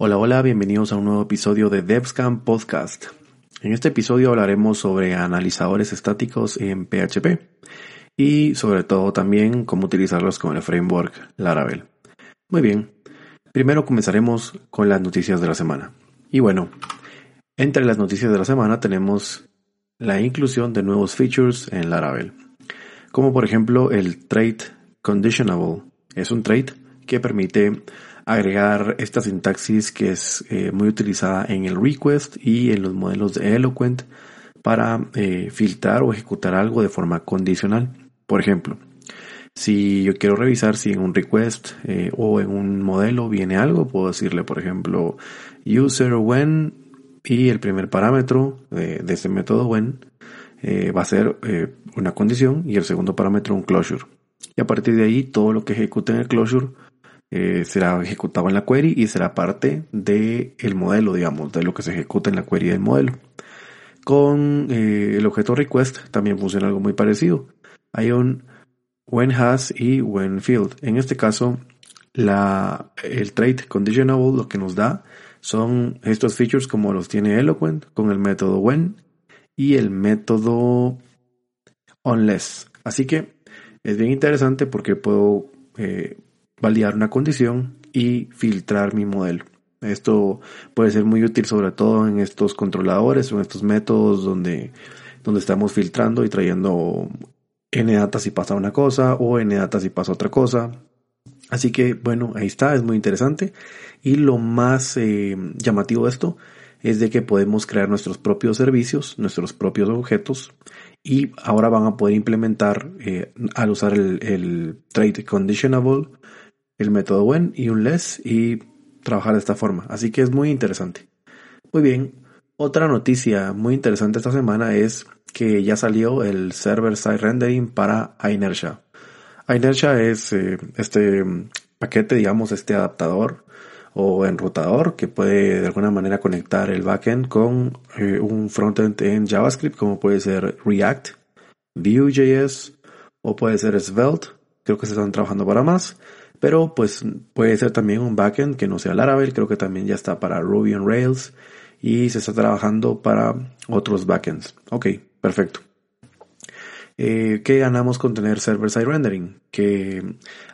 Hola, hola, bienvenidos a un nuevo episodio de DevScam Podcast. En este episodio hablaremos sobre analizadores estáticos en PHP y sobre todo también cómo utilizarlos con el framework Laravel. Muy bien, primero comenzaremos con las noticias de la semana. Y bueno, entre las noticias de la semana tenemos la inclusión de nuevos features en Laravel, como por ejemplo el trait conditionable. Es un trait que permite agregar esta sintaxis que es eh, muy utilizada en el request y en los modelos de Eloquent para eh, filtrar o ejecutar algo de forma condicional. Por ejemplo, si yo quiero revisar si en un request eh, o en un modelo viene algo, puedo decirle, por ejemplo, user when y el primer parámetro de, este método when va a ser una condición y el segundo parámetro un closure. Y a partir de ahí, todo lo que ejecute en el closure eh, será ejecutado en la query y será parte del el modelo, digamos, de lo que se ejecuta en la query del modelo. Con eh, el objeto request también funciona algo muy parecido. Hay un when has y when field. En este caso, la, el trait conditionable lo que nos da son estos features como los tiene Eloquent con el método when y el método unless. Así que es bien interesante porque puedo eh, validar una condición y filtrar mi modelo. Esto puede ser muy útil sobre todo en estos controladores o en estos métodos donde, donde estamos filtrando y trayendo n data si pasa una cosa o n data si pasa otra cosa. Así que bueno, ahí está, es muy interesante. Y lo más eh, llamativo de esto es de que podemos crear nuestros propios servicios, nuestros propios objetos y ahora van a poder implementar eh, al usar el, el trade conditionable el método when y un less y trabajar de esta forma. Así que es muy interesante. Muy bien, otra noticia muy interesante esta semana es que ya salió el server side rendering para Inertia. Inertia es eh, este paquete, digamos, este adaptador o enrutador que puede de alguna manera conectar el backend con eh, un frontend en JavaScript como puede ser React, Vue.js o puede ser Svelte. Creo que se están trabajando para más. Pero pues puede ser también un backend que no sea Laravel, creo que también ya está para Ruby on Rails y se está trabajando para otros backends. Ok, perfecto. Eh, ¿Qué ganamos con tener server-side rendering? Que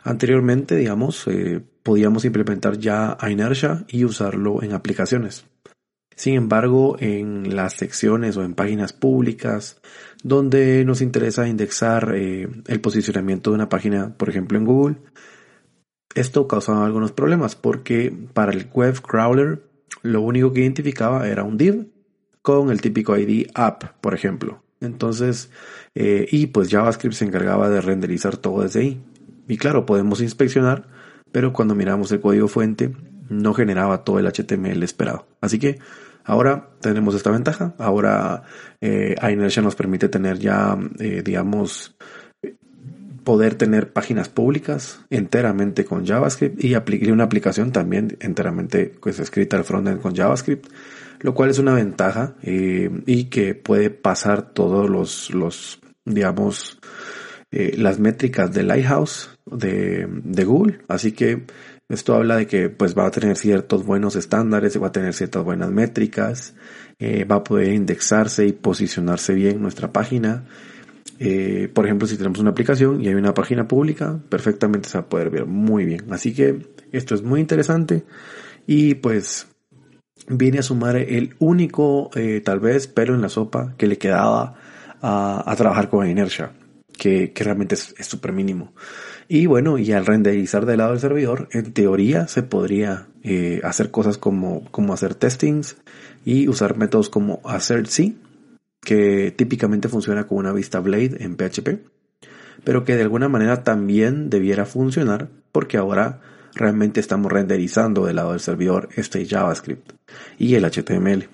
anteriormente, digamos, eh, podíamos implementar ya Inertia y usarlo en aplicaciones. Sin embargo, en las secciones o en páginas públicas donde nos interesa indexar eh, el posicionamiento de una página, por ejemplo en Google, esto causaba algunos problemas porque para el web crawler lo único que identificaba era un div con el típico ID app, por ejemplo. Entonces, eh, y pues JavaScript se encargaba de renderizar todo desde ahí. Y claro, podemos inspeccionar, pero cuando miramos el código fuente no generaba todo el HTML esperado. Así que ahora tenemos esta ventaja. Ahora eh, Inertia nos permite tener ya, eh, digamos, poder tener páginas públicas enteramente con JavaScript y, una aplicación también enteramente pues, escrita al frontend con JavaScript, lo cual es una ventaja eh, y que puede pasar todos los, los digamos, eh, las métricas de Lighthouse de, Google. Así que esto habla de que pues va a tener ciertos buenos estándares, va a tener ciertas buenas métricas, eh, va a poder indexarse y posicionarse bien nuestra página. Eh, por ejemplo, si tenemos una aplicación y hay una página pública, perfectamente se va a poder ver muy bien. Así que esto es muy interesante y pues viene a sumar el único, eh, tal vez, pelo en la sopa que le quedaba a, trabajar con inercia, que, realmente es súper mínimo. Y bueno, y al renderizar del lado del servidor, en teoría se podría eh, hacer cosas como, como hacer testings y usar métodos como sí que típicamente funciona con una vista blade en PHP, pero que de alguna manera también debiera funcionar porque ahora realmente estamos renderizando del lado del servidor este JavaScript y el HTML.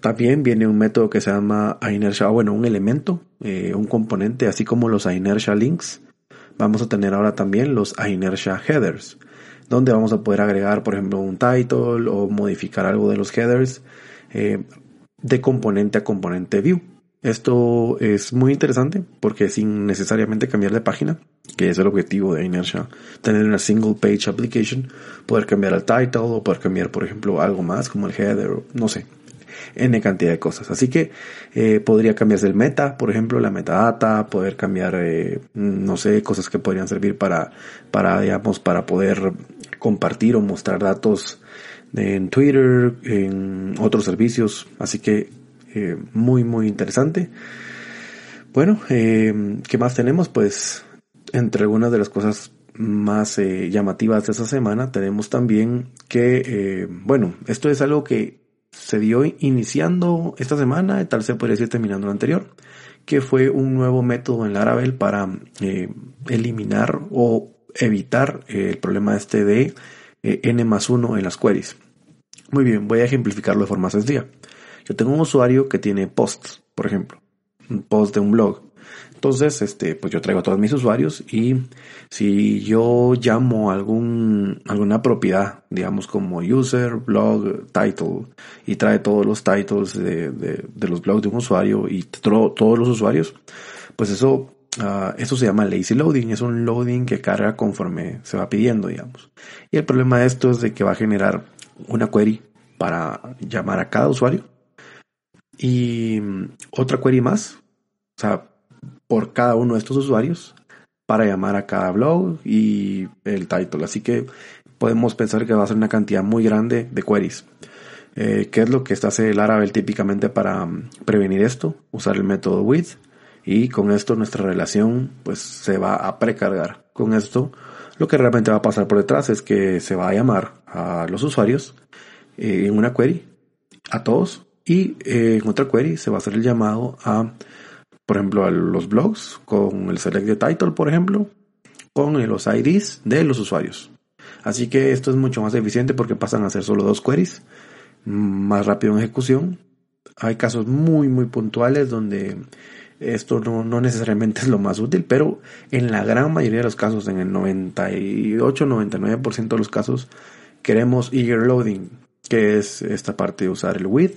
También viene un método que se llama inertia, bueno, un elemento, eh, un componente, así como los inertia links. Vamos a tener ahora también los inertia headers, donde vamos a poder agregar, por ejemplo, un title o modificar algo de los headers. Eh, de componente a componente view. esto es muy interesante porque sin necesariamente cambiar de página, que es el objetivo de Inertia, tener una single page application, poder cambiar el title o poder cambiar, por ejemplo, algo más como el header, no sé, N cantidad de cosas. Así que eh, podría cambiarse el meta, por ejemplo, la metadata, poder cambiar, eh, no sé, cosas que podrían servir para, para, digamos, para poder compartir o mostrar datos en Twitter, en otros servicios. Así que eh, muy, muy interesante. Bueno, ¿qué más tenemos? Pues entre algunas de las cosas más llamativas de esta semana tenemos también que, bueno, esto es algo que se dio iniciando esta semana, tal se podría decir terminando la anterior, que fue un nuevo método en Laravel para eh, eliminar o evitar eh, el problema este de eh, n más 1 en las queries. Muy bien, voy a ejemplificarlo de forma sencilla. Yo tengo un usuario que tiene posts, por ejemplo, un post de un blog. Entonces, este, pues yo traigo a todos mis usuarios y si yo llamo algún, alguna propiedad, digamos como user, blog, title, y trae todos los titles de, de, los blogs de un usuario y todos los usuarios, pues eso, uh, eso se llama lazy loading, es un loading que carga conforme se va pidiendo, digamos. Y el problema de esto es de que va a generar una query para llamar a cada usuario y otra query más, o sea, por cada uno de estos usuarios para llamar a cada blog y el title. Así que podemos pensar que va a ser una cantidad muy grande de queries. Eh, ¿Qué es lo que está hace Laravel típicamente para mm, prevenir esto? Usar el método with y con esto nuestra relación pues se va a precargar. Con esto lo que realmente va a pasar por detrás es que se va a llamar a los usuarios eh, en una query a todos y eh, en otra query se va a hacer el llamado a por ejemplo, a los blogs con el select de title, por ejemplo, con los IDs de los usuarios. Así que esto es mucho más eficiente porque pasan a ser solo dos queries, más rápido en ejecución. Hay casos muy, muy puntuales donde esto no, no, necesariamente es lo más útil, pero en la gran mayoría de los casos, en el 98-99% de los casos, queremos eager loading, que es esta parte de usar el with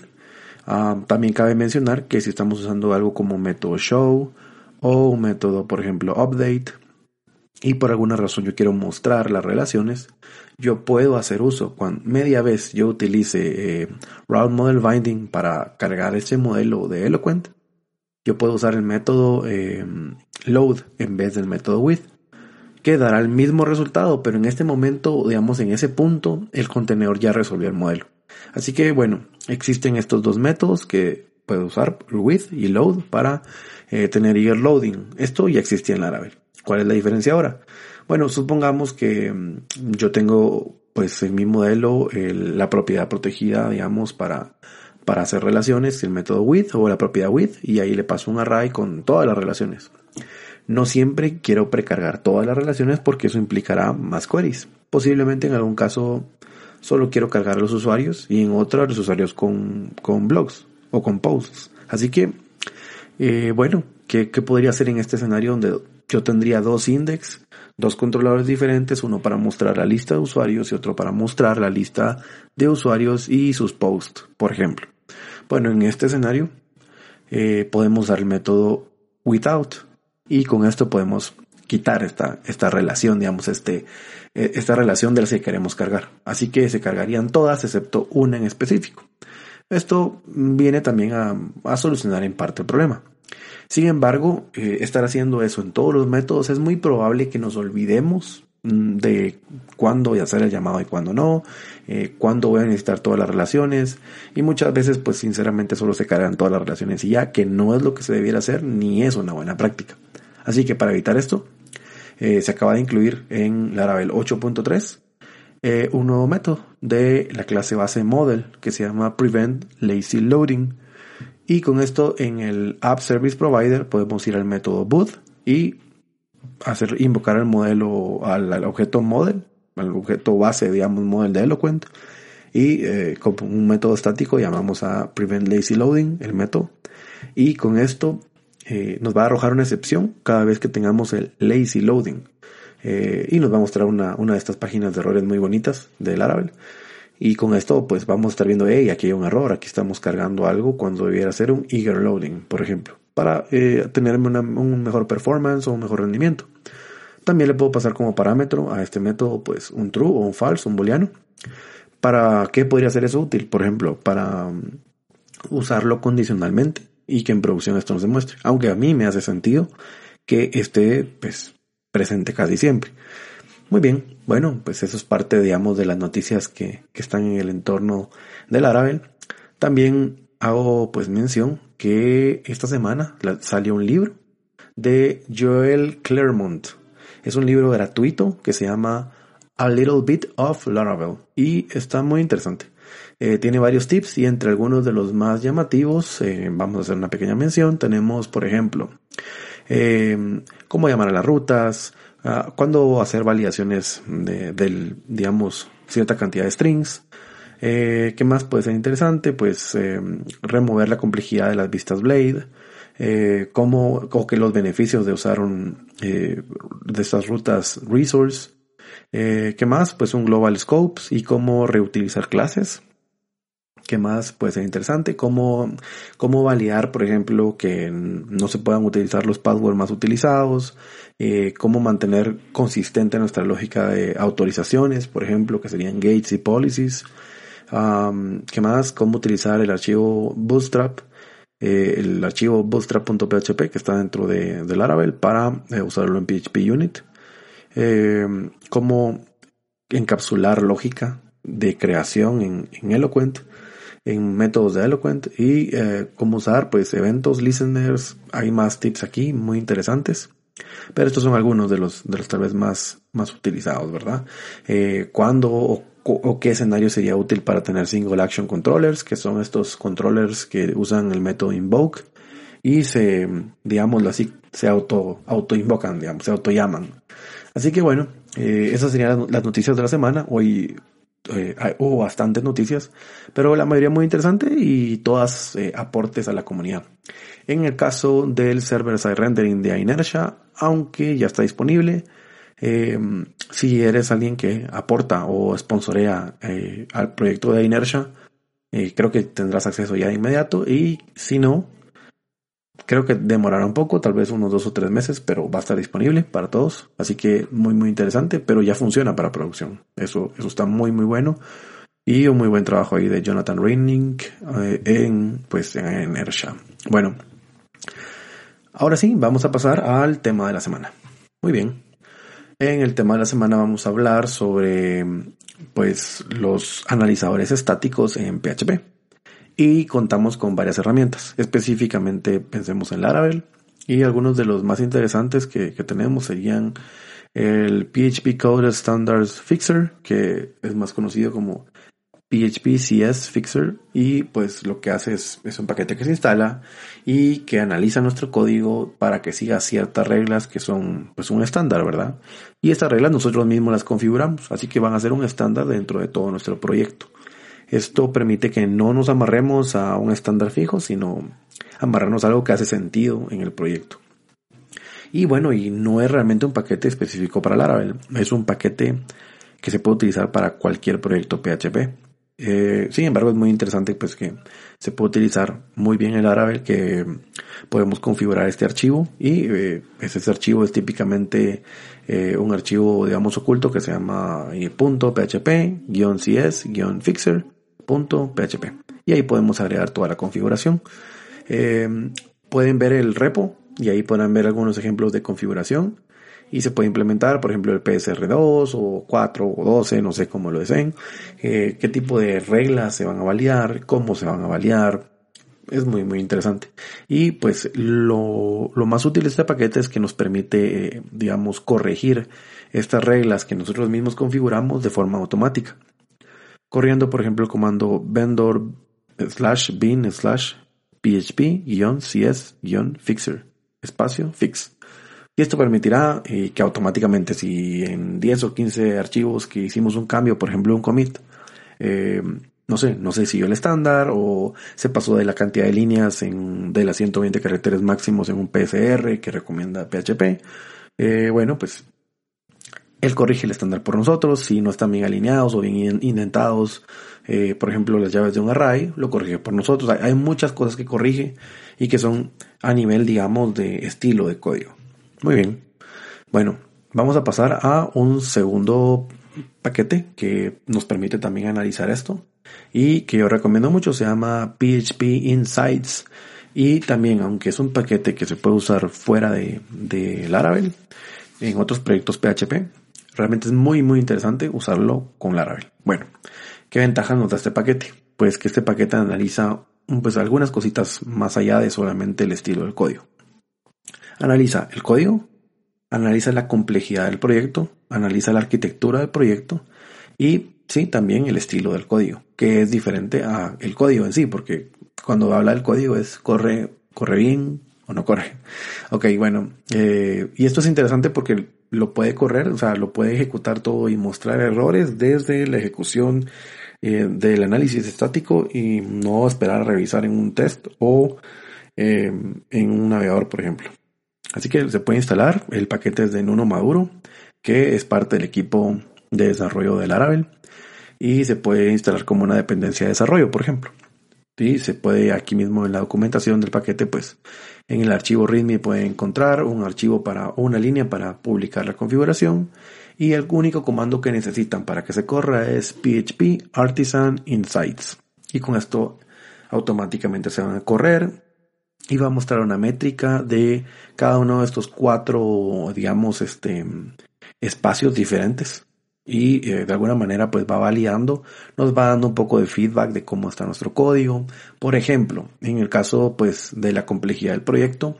Ah, también cabe mencionar que si estamos usando algo como método show o un método, por ejemplo, update, y por alguna razón yo quiero mostrar las relaciones, yo puedo hacer uso. Cuando media vez yo utilice eh, Route Model Binding para cargar ese modelo de Eloquent, yo puedo usar el método eh, load en vez del método with, que dará el mismo resultado, pero en este momento, digamos, en ese punto, el contenedor ya resolvió el modelo. Así que bueno, existen estos dos métodos que puedo usar, with y load, para eh, tener eager loading. Esto ya existía en Laravel. ¿Cuál es la diferencia ahora? Bueno, supongamos que mm, yo tengo pues en mi modelo la propiedad protegida, digamos, para, para hacer relaciones, el método with o la propiedad with, y ahí le paso un array con todas las relaciones. No siempre quiero precargar todas las relaciones porque eso implicará más queries. Posiblemente en algún caso solo quiero cargar a los usuarios y en otra los usuarios con, con blogs o con posts. Así que, eh, bueno, ¿qué, ¿qué, podría hacer en este escenario donde yo tendría dos index, dos controladores diferentes, uno para mostrar la lista de usuarios y otro para mostrar la lista de usuarios y sus posts, por ejemplo? Bueno, en este escenario eh, podemos usar el método without y con esto podemos quitar esta, esta relación, digamos, este, eh, esta relación de las que queremos cargar. Así que se cargarían todas excepto una en específico. Esto viene también a, solucionar en parte el problema. Sin embargo, eh, estar haciendo eso en todos los métodos es muy probable que nos olvidemos mm, de cuándo voy a hacer el llamado y cuándo no, eh, cuándo voy a necesitar todas las relaciones y muchas veces pues sinceramente solo se cargan todas las relaciones y ya que no es lo que se debiera hacer ni es una buena práctica. Así que para evitar esto eh, se acaba de incluir en Laravel 8.3 eh, un nuevo método de la clase base model que se llama prevent lazy loading. Y con esto en el app service provider podemos ir al método boot y hacer invocar el modelo al, objeto model al objeto base digamos model de eloquent y eh, con un método estático llamamos a prevent lazy loading el método. Y con esto eh, nos va a arrojar una excepción cada vez que tengamos el lazy loading. Eh, y nos va a mostrar una, una, de estas páginas de errores muy bonitas de Laravel. Y con esto pues vamos a estar viendo, hey, aquí hay un error, aquí estamos cargando algo cuando debiera ser un eager loading, por ejemplo. para eh, tener un mejor performance o un mejor rendimiento. También le puedo pasar como parámetro a este método pues un true o un false, un booleano. ¿Para qué podría ser eso útil? Por ejemplo, para um, usarlo condicionalmente y que en producción esto nos demuestre. Aunque a mí me hace sentido que esté pues presente casi siempre. Muy bien, bueno, pues eso es parte, digamos, de las noticias que, que están en el entorno del Laravel. También hago pues mención que esta semana salió un libro de Joel Claremont. Es un libro gratuito que se llama A Little Bit of Laravel y está muy interesante. Eh, tiene varios tips y entre algunos de los más llamativos, eh, vamos a hacer una pequeña mención, tenemos por ejemplo, eh, cómo llamar a las rutas, uh, cuándo hacer validaciones de, del, digamos, cierta cantidad de strings, eh, ¿Qué más puede ser interesante? Pues eh, remover la complejidad de las vistas Blade, cómo, o que los beneficios de usar un, de estas rutas resource. Eh, ¿Qué más? Pues un global scopes y cómo reutilizar clases. ¿Qué más puede ser interesante? ¿Cómo, cómo validar, por ejemplo, que no se puedan utilizar los passwords más utilizados? Eh, cómo mantener consistente nuestra lógica de autorizaciones, por ejemplo, que serían gates y policies. Um, ¿Qué más? Cómo utilizar el archivo Bootstrap, eh, el archivo bootstrap.php que está dentro de, de Laravel para usarlo en PHP Unit. Eh, cómo encapsular lógica de creación en, en Eloquent, en métodos de Eloquent y eh, cómo usar pues eventos, listeners. Hay más tips aquí muy interesantes. Pero estos son algunos de los, de los tal vez más, más utilizados, ¿verdad? Eh, ¿Cuándo o o qué escenario sería útil para tener single action controllers, que son estos controllers que usan el método invoke y se, digámoslo así, se auto, auto invocan, digamos, se auto llaman. Así que bueno, eh, esas serían las noticias de la semana. Hoy eh, hubo bastantes noticias, pero la mayoría muy interesante y todas eh, aportes a la comunidad. En el caso del server side rendering de Inertia, aunque ya está disponible, eh, si eres alguien que aporta o sponsorea al proyecto de Inertia, creo que tendrás acceso ya de inmediato y si no, creo que demorará un poco, tal vez unos dos o tres meses, pero va a estar disponible para todos. Así que muy, muy interesante, pero ya funciona para producción. Eso, eso está muy, muy bueno. Y un muy buen trabajo ahí de Jonathan Reining eh, en, pues, en Inertia. Bueno, ahora sí, vamos a pasar al tema de la semana. Muy bien, en el tema de la semana vamos a hablar sobre pues los analizadores estáticos en PHP y contamos con varias herramientas. Específicamente pensemos en Laravel y algunos de los más interesantes que, que tenemos serían el PHP Code Standards Fixer, que es más conocido como PHP CS Fixer y pues lo que hace es, es, un paquete que se instala y que analiza nuestro código para que siga ciertas reglas que son pues un estándar, ¿verdad? Y estas reglas nosotros mismos las configuramos, así que van a ser un estándar dentro de todo nuestro proyecto. Esto permite que no nos amarremos a un estándar fijo, sino amarrarnos a algo que hace sentido en el proyecto. Y bueno, y no es realmente un paquete específico para Laravel, es un paquete que se puede utilizar para cualquier proyecto PHP. Eh, sin embargo, es muy interesante pues que se puede utilizar muy bien el Laravel, que podemos configurar este archivo y eh, ese archivo es típicamente eh, un archivo, digamos, oculto que se llama eh, .php-cs-fixer.php y ahí podemos agregar toda la configuración. Eh, pueden ver el repo y ahí podrán ver algunos ejemplos de configuración y se puede implementar, por ejemplo, el PSR2 o 4 o 12, no sé cómo lo deseen, eh, qué tipo de reglas se van a validar, cómo se van a validar. Es muy, muy interesante. Y pues lo, lo más útil de este paquete es que nos permite, eh, digamos, corregir estas reglas que nosotros mismos configuramos de forma automática. Corriendo, por ejemplo, el comando vendor slash bin slash php-cs-fixer espacio fix. Y esto permitirá eh, que automáticamente si en 10 o 15 archivos que hicimos un cambio, por ejemplo un commit, eh, no sé, no sé, siguió el estándar o se pasó de la cantidad de líneas en, de las 120 caracteres máximos en un PSR que recomienda PHP. Eh, bueno, pues Él corrige el estándar por nosotros, si no están bien alineados o bien indentados, eh, por ejemplo, las llaves de un array, lo corrige por nosotros. Hay, muchas cosas que corrige y que son a nivel, digamos, de estilo de código. Muy bien. Bueno, vamos a pasar a un segundo paquete que nos permite también analizar esto y que yo recomiendo mucho, se llama PHP Insights y también, aunque es un paquete que se puede usar fuera de, de Laravel, en otros proyectos PHP, realmente es muy muy interesante usarlo con Laravel. Bueno, ¿qué ventajas nos da este paquete? Pues que este paquete analiza pues algunas cositas más allá de solamente el estilo del código. Analiza el código, analiza la complejidad del proyecto, analiza la arquitectura del proyecto y sí, también el estilo del código, que es diferente a el código en sí, porque cuando habla del código es corre, corre bien o no corre. Ok, bueno, eh, y esto es interesante porque lo puede correr, o sea, lo puede ejecutar todo y mostrar errores desde la ejecución eh, del análisis estático y no esperar a revisar en un test o eh, en un navegador, por ejemplo. Así que se puede instalar el paquete de Nuno Maduro, que es parte del equipo de desarrollo de Laravel y se puede instalar como una dependencia de desarrollo, por ejemplo. Y se puede aquí mismo en la documentación del paquete, pues en el archivo README puede encontrar un archivo para una línea para publicar la configuración y el único comando que necesitan para que se corra es php artisan insights. Y con esto automáticamente se van a correr y va a mostrar una métrica de cada uno de estos cuatro digamos este espacios diferentes y eh, de alguna manera pues va validando, nos va dando un poco de feedback de cómo está nuestro código. Por ejemplo, en el caso pues de la complejidad del proyecto,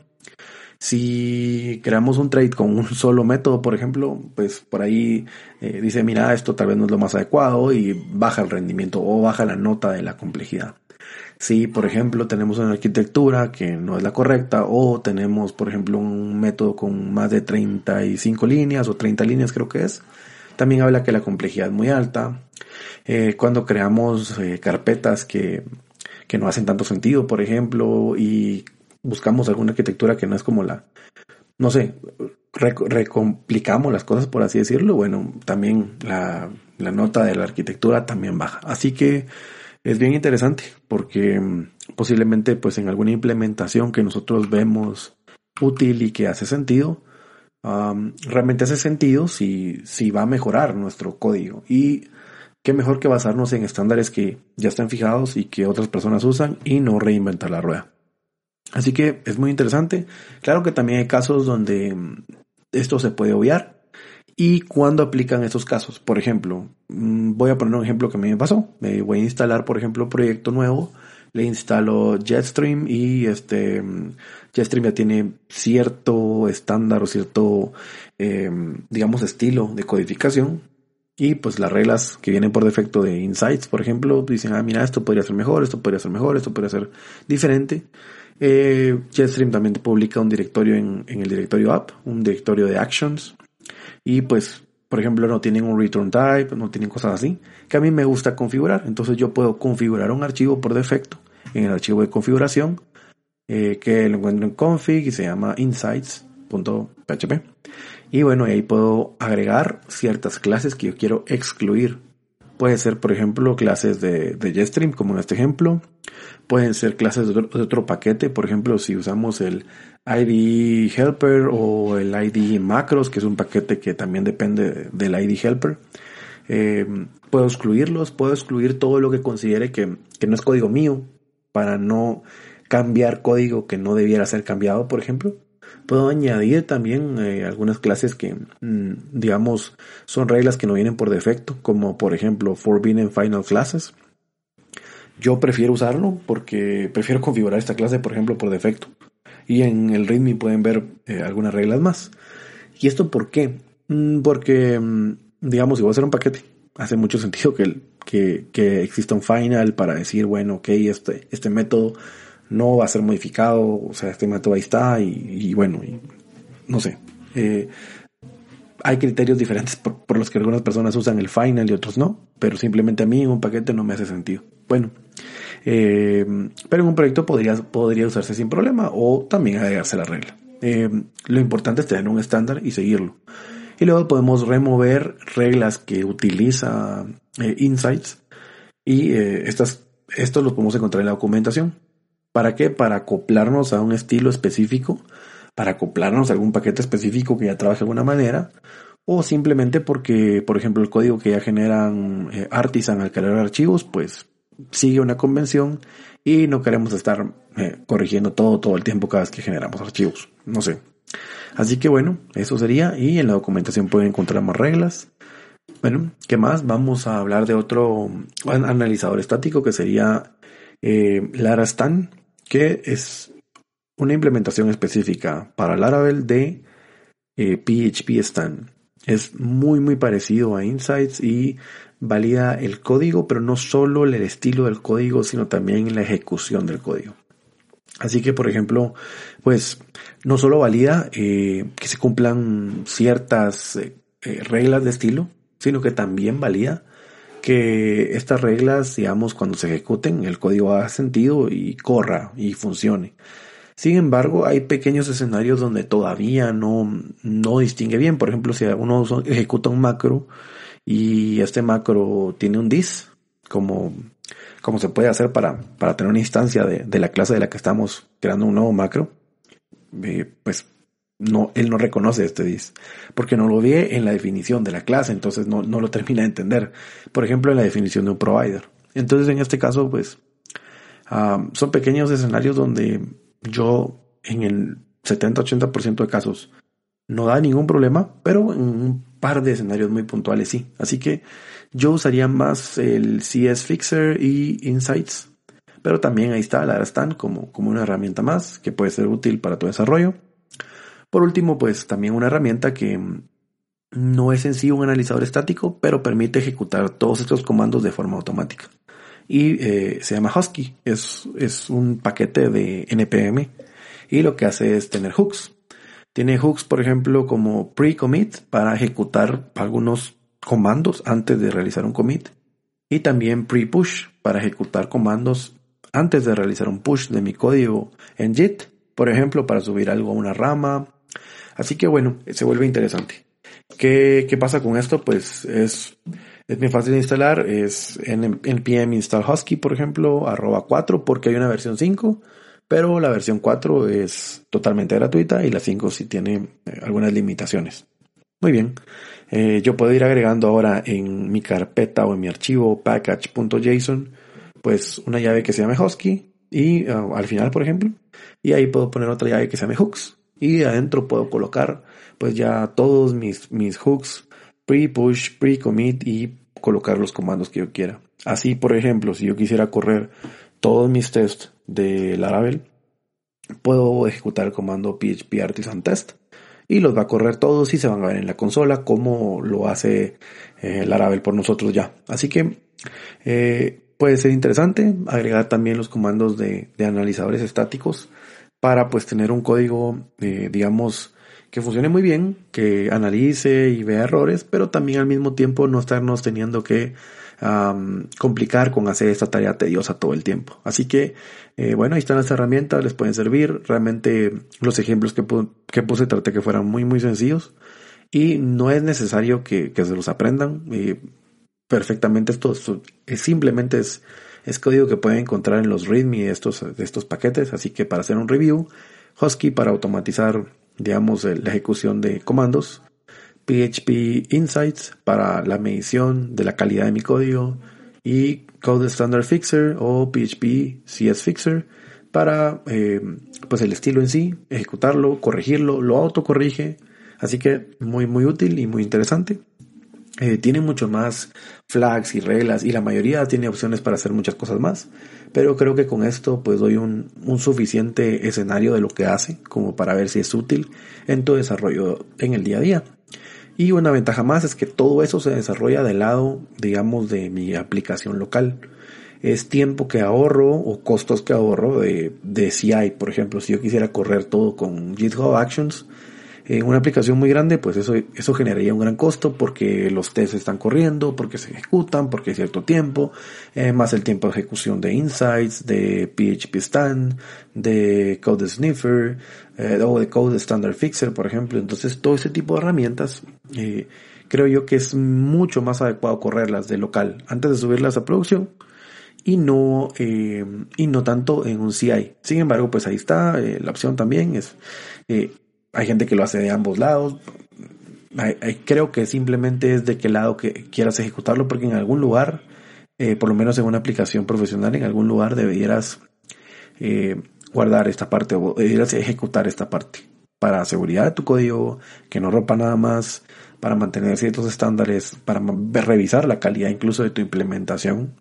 si creamos un trade con un solo método, por ejemplo, pues por ahí eh, dice, mira, esto tal vez no es lo más adecuado y baja el rendimiento o baja la nota de la complejidad. Si, por ejemplo, tenemos una arquitectura que no es la correcta o tenemos, por ejemplo, un método con más de 35 líneas o 30 líneas creo que es, también habla que la complejidad es muy alta. Eh, cuando creamos eh, carpetas que, que no hacen tanto sentido, por ejemplo, y buscamos alguna arquitectura que no es como la, no sé, recomplicamos las cosas, por así decirlo, bueno, también la, la nota de la arquitectura también baja. Así que es bien interesante porque mm, posiblemente pues en alguna implementación que nosotros vemos útil y que hace sentido, realmente hace sentido si, si va a mejorar nuestro código. Y qué mejor que basarnos en estándares que ya están fijados y que otras personas usan y no reinventar la rueda. Así que es muy interesante. Claro que también hay casos donde mm, esto se puede obviar. ¿Y cuando aplican estos casos? Por ejemplo, mm, voy a poner un ejemplo que a mí me pasó. Me voy a instalar, por ejemplo, un proyecto nuevo le instalo Jetstream y este Jetstream ya tiene cierto estándar o cierto, em, digamos, estilo de codificación. Y pues las reglas que vienen por defecto de Insights, por ejemplo, dicen, ah, mira, esto podría ser mejor, esto podría ser mejor, esto podría ser diferente. Eh, también publica un directorio en, en el directorio app, un directorio de actions. Y pues por ejemplo, no tienen un return type, no tienen cosas así, que a mí me gusta configurar. Entonces yo puedo configurar un archivo por defecto en el archivo de configuración, eh, que lo encuentro en config y se llama insights.php. Y bueno, ahí puedo agregar ciertas clases que yo quiero excluir. Puede ser, por ejemplo, clases de, de JetStream, como en este ejemplo. Pueden ser clases de otro, paquete, por ejemplo, si usamos el ID Helper o el ID Macros, que es un paquete que también depende del ID Helper. Eh, puedo excluirlos, puedo excluir todo lo que considere que, no es código mío para no cambiar código que no debiera ser cambiado, por ejemplo. Puedo añadir también eh, algunas clases que, mm, digamos, son reglas que no vienen por defecto, como por ejemplo Forbidden Final Classes. Yo prefiero usarlo porque prefiero configurar esta clase, por ejemplo, por defecto. Y en el README pueden ver eh, algunas reglas más. ¿Y esto por qué? Mm, porque, mm, digamos, si voy a hacer un paquete, hace mucho sentido que, que, exista un final para decir, bueno, ok, este, este método no va a ser modificado, o sea, este método ahí está, y, bueno, no sé. Eh, hay criterios diferentes por, por, los que algunas personas usan el final y otros no, pero simplemente a mí un paquete no me hace sentido. Bueno, eh, pero en un proyecto podría, podría usarse sin problema o también agregarse la regla. Eh, lo importante es tener un estándar y seguirlo. Y luego podemos remover reglas que utiliza Insights y estas, esto lo podemos encontrar en la documentación. ¿Para qué? Para acoplarnos a un estilo específico, para acoplarnos a algún paquete específico que ya trabaje de alguna manera, o simplemente porque, por ejemplo, el código que ya generan eh, Artisan al crear archivos, pues sigue una convención y no queremos estar eh, corrigiendo todo todo el tiempo cada vez que generamos archivos. No sé. Así que bueno, eso sería y en la documentación pueden encontrar más reglas. Bueno, ¿qué más? Vamos a hablar de otro analizador estático que sería eh, Larastan, que es una implementación específica para Laravel de PHP eh, Stan. Es muy muy parecido a Insights y valida el código, pero no solo el estilo del código, sino también la ejecución del código. Así que, por ejemplo, pues no solo valida eh, que se cumplan ciertas eh, eh, reglas de estilo, sino que también valida que estas reglas, digamos, cuando se ejecuten, el código haga sentido y corra y funcione. Sin embargo, hay pequeños escenarios donde todavía no, no distingue bien. Por ejemplo, si uno ejecuta un macro y este macro tiene un dis, como, como se puede hacer para, para tener una instancia de, de la clase de la que estamos creando un nuevo macro, eh, pues no, él no reconoce este dis, porque no lo ve en la definición de la clase, entonces no, no lo termina de entender. Por ejemplo, en la definición de un provider. Entonces, en este caso, pues, ah, son pequeños escenarios donde yo, en el 70-80% de casos, no da ningún problema, pero en un par de escenarios muy puntuales sí. Así que yo usaría más el CS Fixer y Insights, pero también ahí está la Stan como, como una herramienta más que puede ser útil para tu desarrollo. Por último, pues también una herramienta que no es en sí un analizador estático, pero permite ejecutar todos estos comandos de forma automática. Y eh, se llama Husky, es, es un paquete de NPM y lo que hace es tener hooks. Tiene hooks, por ejemplo, como pre-commit para ejecutar algunos comandos antes de realizar un commit. Y también pre-push para ejecutar comandos antes de realizar un push de mi código en JIT. Por ejemplo, para subir algo a una rama. Así que bueno, se vuelve interesante. ¿Qué, qué pasa con esto? Pues es, es muy fácil de instalar. Es en npm install husky, por ejemplo, arroba 4 porque hay una versión 5 pero la versión 4 es totalmente gratuita y la 5 sí tiene eh, algunas limitaciones. Muy bien, eh, yo puedo ir agregando ahora en mi carpeta o en mi archivo package.json pues una llave que se llame husky y ah, al final por ejemplo y ahí puedo poner otra llave que se llame hooks y adentro puedo colocar pues ya todos mis, mis hooks pre-push, pre-commit y colocar los comandos que yo quiera. Así por ejemplo si yo quisiera correr todos mis tests de Laravel, puedo ejecutar el comando php artisan test y los va a correr todos y se van a ver en la consola como lo hace eh, Laravel por nosotros ya. Así que eh, puede ser interesante agregar también los comandos de, analizadores estáticos para pues tener un código, eh, digamos, que funcione muy bien, que analice y vea errores, pero también al mismo tiempo no estarnos teniendo que complicar con hacer esta tarea tediosa todo el tiempo. Así que, eh, bueno, ahí están las herramientas, les pueden servir. Realmente los ejemplos que, que puse traté que fueran muy, muy sencillos y no es necesario que, se los aprendan eh, perfectamente. Esto, es, simplemente es, es código que pueden encontrar en los README de estos, estos paquetes. Así que para hacer un review, Husky para automatizar, digamos, la ejecución de comandos PHP Insights para la medición de la calidad de mi código y Code Standard Fixer o PHP CS Fixer para eh, pues el estilo en sí, ejecutarlo, corregirlo, lo autocorrige, así que muy muy útil y muy interesante. Eh, tiene mucho más flags y reglas y la mayoría tiene opciones para hacer muchas cosas más, pero creo que con esto pues doy un, suficiente escenario de lo que hace como para ver si es útil en tu desarrollo en el día a día. Y una ventaja más es que todo eso se desarrolla del lado, digamos, de mi aplicación local. Es tiempo que ahorro o costos que ahorro de, de CI. Por ejemplo, si yo quisiera correr todo con GitHub Actions, En una aplicación muy grande, pues eso, eso generaría un gran costo porque los tests están corriendo, porque se ejecutan, porque hay cierto tiempo, eh, más el tiempo de ejecución de Insights, de PHP Stand, de Code Sniffer, eh, o de Code Standard Fixer, por ejemplo. Entonces, todo ese tipo de herramientas, eh, creo yo que es mucho más adecuado correrlas de local antes de subirlas a producción y no, eh, y no tanto en un CI. Sin embargo, pues ahí está, eh, la opción también es, eh, hay gente que lo hace de ambos lados. creo que simplemente es de qué lado que quieras ejecutarlo, porque en algún lugar, por lo menos en una aplicación profesional, en algún lugar debieras guardar esta parte o debieras ejecutar esta parte para seguridad de tu código, que no rompa nada más, para mantener ciertos estándares, para revisar la calidad incluso de tu implementación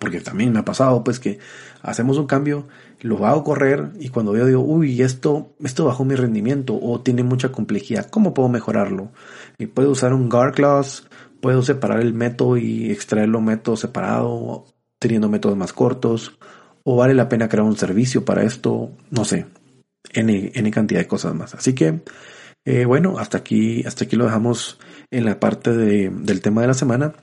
porque también me ha pasado pues que hacemos un cambio, lo hago correr y cuando veo digo, uy, esto, esto bajó mi rendimiento o tiene mucha complejidad, ¿cómo puedo mejorarlo? Y puedo usar un guard clause, puedo separar el método y extraerlo método separado, teniendo métodos más cortos, o vale la pena crear un servicio para esto, no sé, N, N cantidad de cosas más. Así que, eh, bueno, hasta aquí, hasta aquí lo dejamos en la parte de, del tema de la semana.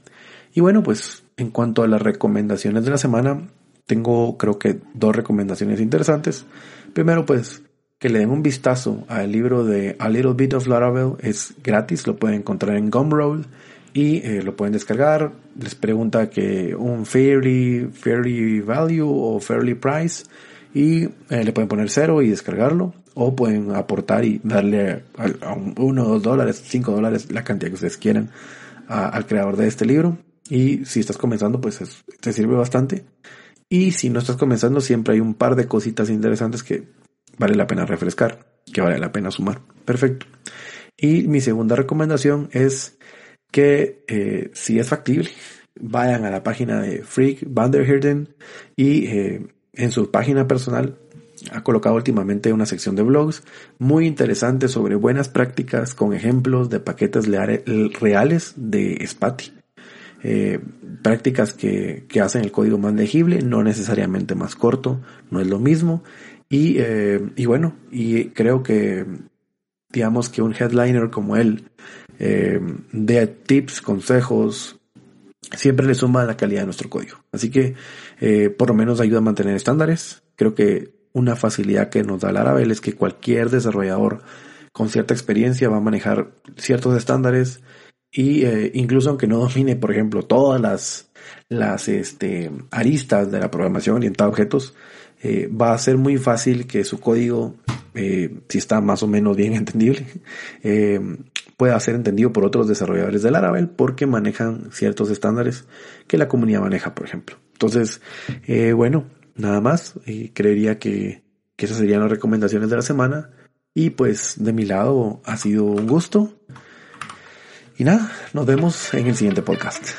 Y bueno, pues en cuanto a las recomendaciones de la semana, tengo creo que dos recomendaciones interesantes. Primero, pues que le den un vistazo al libro de A Little Bit of Laravel. Es gratis, lo pueden encontrar en Gumroad y eh, lo pueden descargar. Les pregunta que un fairly, fairly value o fairly price y eh, le pueden poner cero y descargarlo. O pueden aportar y darle a, uno, dos dólares, cinco dólares, la cantidad que ustedes quieran al creador de este libro. Y si estás comenzando, pues te sirve bastante. Y si no estás comenzando, siempre hay un par de cositas interesantes que vale la pena refrescar, que vale la pena sumar. Perfecto. Y mi segunda recomendación es que eh, si es factible, vayan a la página de Freak Vanderherden y eh, en su página personal ha colocado últimamente una sección de blogs muy interesante sobre buenas prácticas con ejemplos de paquetes reales de Spati. Eh, prácticas que, hacen el código más legible, no necesariamente más corto, no es lo mismo. Y, eh, bueno, y creo que digamos que un headliner como él eh, tips, consejos, siempre le suma la calidad de nuestro código. Así que eh, por lo menos ayuda a mantener estándares. Creo que una facilidad que nos da Laravel es que cualquier desarrollador con cierta experiencia va a manejar ciertos estándares y eh, incluso aunque no domine, por ejemplo, todas las, las este, aristas de la programación orientada a objetos, eh, va a ser muy fácil que su código, eh, si está más o menos bien entendible, pueda ser entendido por otros desarrolladores de Laravel porque manejan ciertos estándares que la comunidad maneja, por ejemplo. Entonces, bueno, nada más. creería que, que esas serían las recomendaciones de la semana. Y pues de mi lado ha sido un gusto. Y nada, nos vemos en el siguiente podcast.